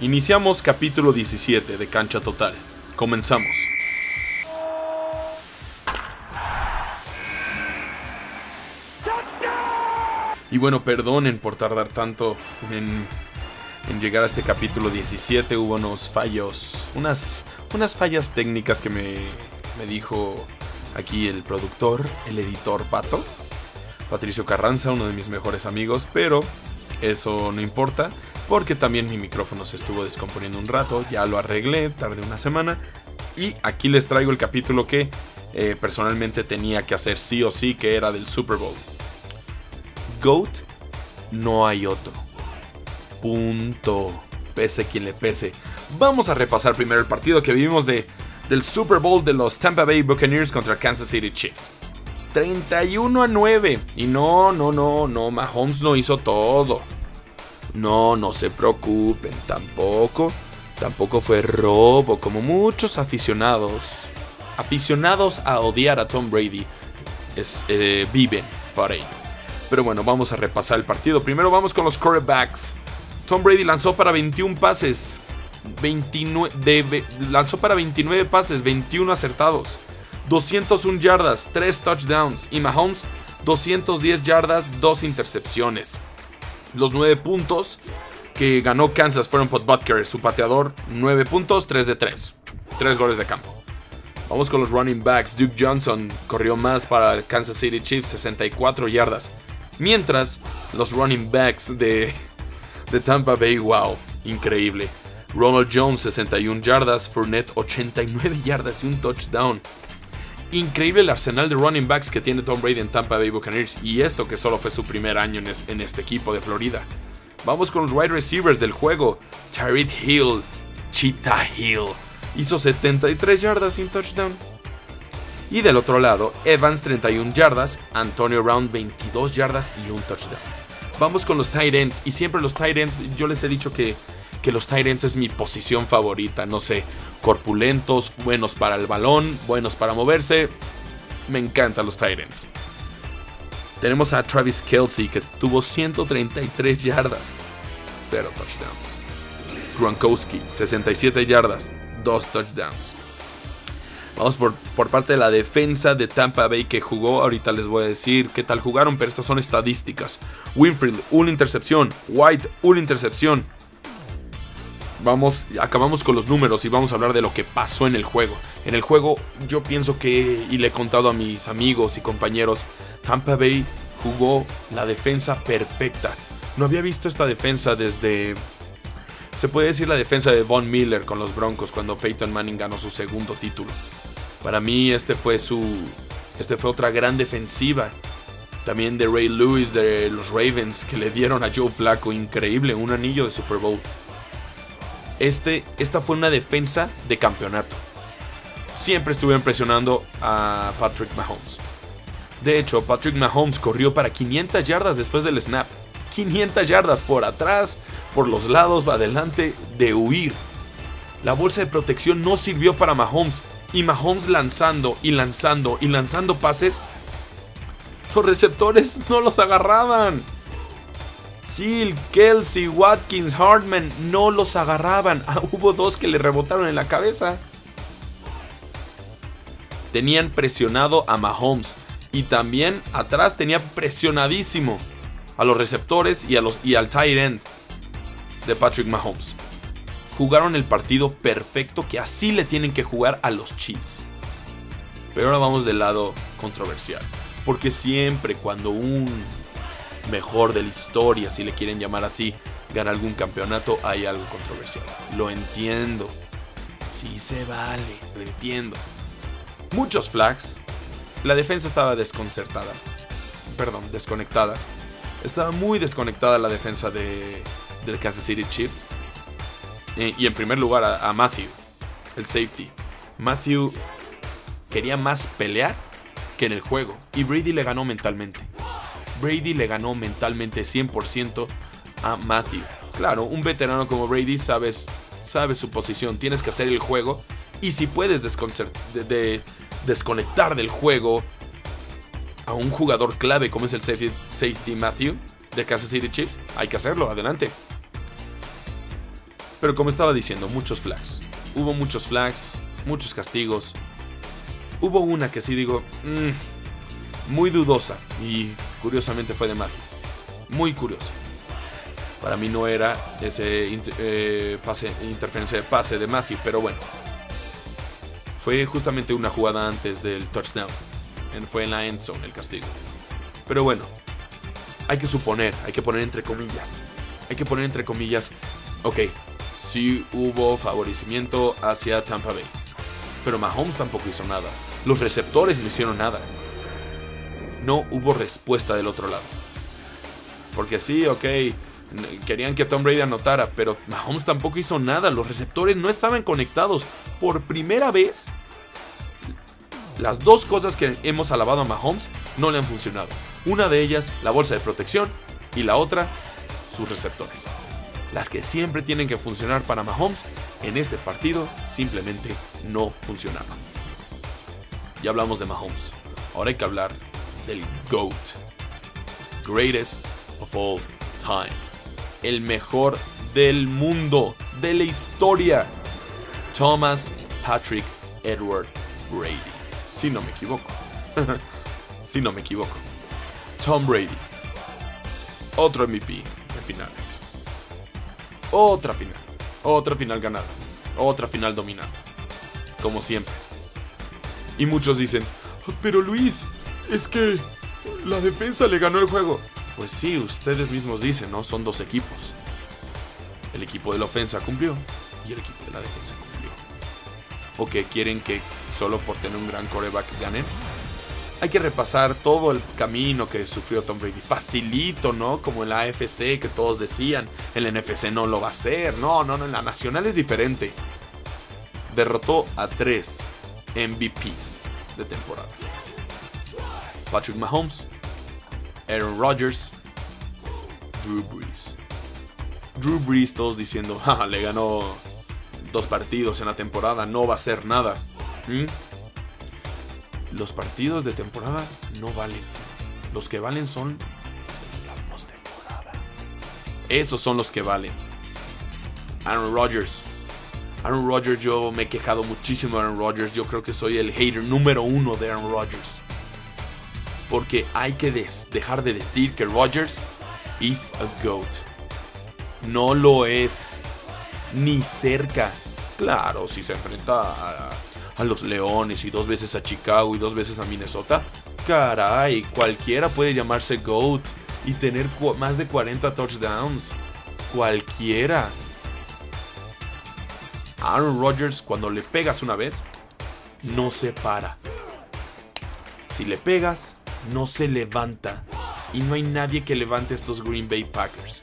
Iniciamos capítulo 17 de Cancha Total. Comenzamos. Y bueno, perdonen por tardar tanto en, en llegar a este capítulo 17. Hubo unos fallos, unas, unas fallas técnicas que me, me dijo aquí el productor, el editor Pato. Patricio Carranza, uno de mis mejores amigos, pero eso no importa porque también mi micrófono se estuvo descomponiendo un rato, ya lo arreglé, tardé una semana y aquí les traigo el capítulo que eh, personalmente tenía que hacer sí o sí, que era del Super Bowl. GOAT, no hay otro. Punto. Pese quien le pese. Vamos a repasar primero el partido que vivimos de, del Super Bowl de los Tampa Bay Buccaneers contra Kansas City Chiefs. 31 a 9. Y no, no, no, no, Mahomes no hizo todo. No, no se preocupen, tampoco. Tampoco fue robo, como muchos aficionados. Aficionados a odiar a Tom Brady es, eh, viven para ello. Pero bueno, vamos a repasar el partido. Primero vamos con los quarterbacks. Tom Brady lanzó para 21 pases. 29, lanzó para 29 pases, 21 acertados. 201 yardas, 3 touchdowns. Y Mahomes, 210 yardas, 2 intercepciones. Los 9 puntos que ganó Kansas fueron por Butker, su pateador. 9 puntos, 3 de 3. 3 goles de campo. Vamos con los running backs. Duke Johnson corrió más para Kansas City Chiefs, 64 yardas. Mientras los running backs de, de Tampa Bay, wow, increíble. Ronald Jones 61 yardas, Fournette 89 yardas y un touchdown. Increíble el arsenal de running backs que tiene Tom Brady en Tampa Bay Buccaneers y esto que solo fue su primer año en, este equipo de Florida. Vamos con los wide receivers del juego. Tyreek Hill, Cheetah Hill, hizo 73 yardas sin touchdown. Y del otro lado, Evans 31 yardas, Antonio Brown 22 yardas y un touchdown. Vamos con los tight ends y siempre los tight ends, yo les he dicho que, que los ends es mi posición favorita, no sé, corpulentos, buenos para el balón, buenos para moverse. Me encantan los ends. Tenemos a Travis Kelsey que tuvo 133 yardas, 0 touchdowns. Gronkowski 67 yardas, 2 touchdowns. Vamos por, por, parte de la defensa de Tampa Bay que jugó. Ahorita les voy a decir qué tal jugaron, pero estas son estadísticas. Winfield, una intercepción. White, una intercepción. Vamos, acabamos con los números y vamos a hablar de lo que pasó en el juego. En el juego, yo pienso que, y le he contado a mis amigos y compañeros, Tampa Bay jugó la defensa perfecta. No había visto esta defensa desde se puede decir la defensa de Von Miller con los Broncos cuando Peyton Manning ganó su segundo título. Para mí este fue su este fue otra gran defensiva. También de Ray Lewis de los Ravens que le dieron a Joe Flacco increíble un anillo de Super Bowl. Este esta fue una defensa de campeonato. Siempre estuve impresionando a Patrick Mahomes. De hecho, Patrick Mahomes corrió para 500 yardas después del snap. 500 yardas por atrás, por los lados, va adelante, de huir. La bolsa de protección no sirvió para Mahomes. Y Mahomes lanzando y lanzando y lanzando pases. Los receptores no los agarraban. Hill, Kelsey, Watkins, Hartman no los agarraban. Ah, hubo dos que le rebotaron en la cabeza. Tenían presionado a Mahomes. Y también atrás tenía presionadísimo a los receptores y, a los, y al tight end de Patrick Mahomes. Jugaron el partido perfecto que así le tienen que jugar a los Chiefs. Pero ahora vamos del lado controversial. Porque siempre cuando un mejor de la historia, si le quieren llamar así, gana algún campeonato, hay algo controversial. Lo entiendo. Sí se vale, lo entiendo. Muchos flags. La defensa estaba desconcertada. Perdón, desconectada. Estaba muy desconectada la defensa de, del Kansas City Chiefs. Eh, y en primer lugar a, a, Matthew, el safety. Matthew quería más pelear que en el juego. Y Brady le ganó mentalmente. Brady le ganó mentalmente 100% a Matthew. Claro, un veterano como Brady sabes, sabe su posición. Tienes que hacer el juego. Y si puedes de, de, desconectar del juego a un jugador clave como es el safety, safety Matthew de Kansas City Chiefs, hay que hacerlo, adelante. Pero como estaba diciendo, muchos flags. Hubo muchos flags, muchos castigos. Hubo una que sí digo, mm, muy dudosa y curiosamente fue de Matthew. Muy curiosa. Para mí no era ese eh, pase, interferencia de pase de Matthew, pero bueno. Fue justamente una jugada antes del touchdown. Fue en la end zone el castigo. Pero bueno, hay que suponer, hay que poner entre comillas. Hay que poner entre comillas, ok, sí hubo favorecimiento hacia Tampa Bay. Pero Mahomes tampoco hizo nada. Los receptores no hicieron nada. No hubo respuesta del otro lado. Porque sí, ok, querían que Tom Brady anotara, pero Mahomes tampoco hizo nada. Los receptores no estaban conectados. Por primera vez, las dos cosas que hemos alabado a Mahomes no le han funcionado. Una de ellas, la bolsa de protección, y la otra, sus receptores. Las que siempre tienen que funcionar para Mahomes, en este partido simplemente no funcionaban. Ya hablamos de Mahomes. Ahora hay que hablar del GOAT. Greatest of all time. El mejor del mundo, de la historia. Thomas Patrick Edward Brady. Si no me equivoco. si no me equivoco. Tom Brady. Otro MVP en finales. Otra final. Otra final ganada. Otra final dominada. Como siempre. Y muchos dicen, pero Luis, es que la defensa le ganó el juego. Pues sí, ustedes mismos dicen, ¿no? Son dos equipos. El equipo de la ofensa cumplió y el equipo de la defensa cumplió. ¿O que quieren que solo por tener un gran coreback ganen? hay que repasar todo el camino que sufrió Tom Brady. Facilito, ¿no? Como en la AFC que todos decían. En la NFC no lo va a hacer. No, no, no. La Nacional es diferente. Derrotó a tres MVPs de temporada. Patrick Mahomes, Aaron Rodgers, Drew Brees. Drew Brees todos diciendo, ja, le ganó dos partidos en la temporada, no va a hacer nada. ¿Mm? los partidos de temporada no valen. Los que valen son la postemporada. Esos son los que valen. Aaron Rodgers. Aaron Rodgers, yo me he quejado muchísimo de Aaron Rodgers. Yo creo que soy el hater número uno de Aaron Rodgers. Porque hay que dejar de decir que Rodgers is a GOAT. No lo es. Ni cerca. Claro, si se enfrenta a a los Leones y dos veces a Chicago y dos veces a Minnesota, caray, cualquiera puede llamarse GOAT y tener más de 40 touchdowns. Cualquiera. Aaron Rodgers, cuando le pegas una vez, no se para. Si le pegas, no se levanta. Y no hay nadie que levante estos Green Bay Packers.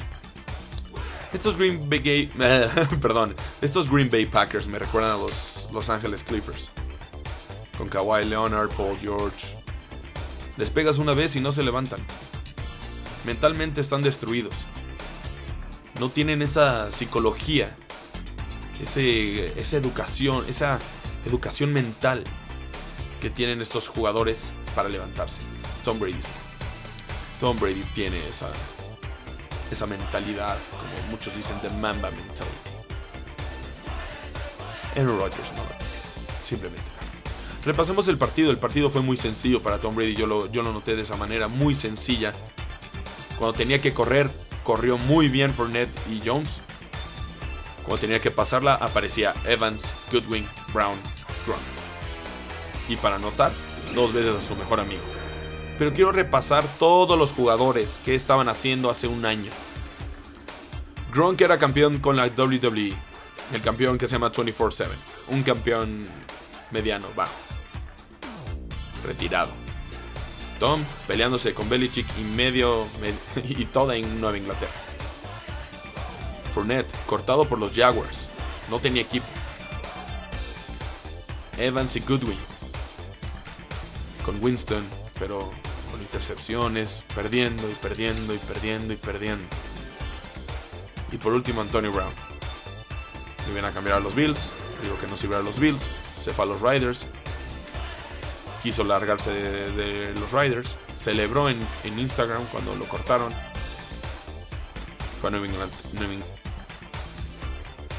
Estos Green Bay, perdón, estos Green Bay Packers me recuerdan a los Los Angeles Clippers. Con Kawhi Leonard, Paul George. Les pegas una vez y no se levantan. Mentalmente están destruidos. No tienen esa psicología, ese, esa educación, esa educación mental que tienen estos jugadores para levantarse. Tom Brady Tom Brady tiene esa, esa mentalidad, como muchos dicen, de Mamba mentality. Aaron Rodgers no Simplemente Repasemos el partido. El partido fue muy sencillo para Tom Brady. Yo lo, yo lo noté de esa manera, muy sencilla. Cuando tenía que correr, corrió muy bien Fournette y Jones. Cuando tenía que pasarla, aparecía Evans, Goodwin, Brown, Gronk. Y para anotar, dos veces a su mejor amigo pero quiero repasar todos los jugadores que estaban haciendo hace un año. Gronk era campeón con la WWE, el campeón que se llama 24/7, un campeón mediano, bajo, retirado. Tom peleándose con Belichick y medio y toda en Nueva Inglaterra. Fournette cortado por los Jaguars, no tenía equipo. Evans y Goodwin con Winston, pero intercepciones, perdiendo y perdiendo y perdiendo y perdiendo. Y por último, Antonio Brown. Le viene a cambiar a los Bills. Digo que no sirve a los Bills. Se fue a los Riders. Quiso largarse de, los Riders. Celebró en, Instagram cuando lo cortaron. Fue a Nueva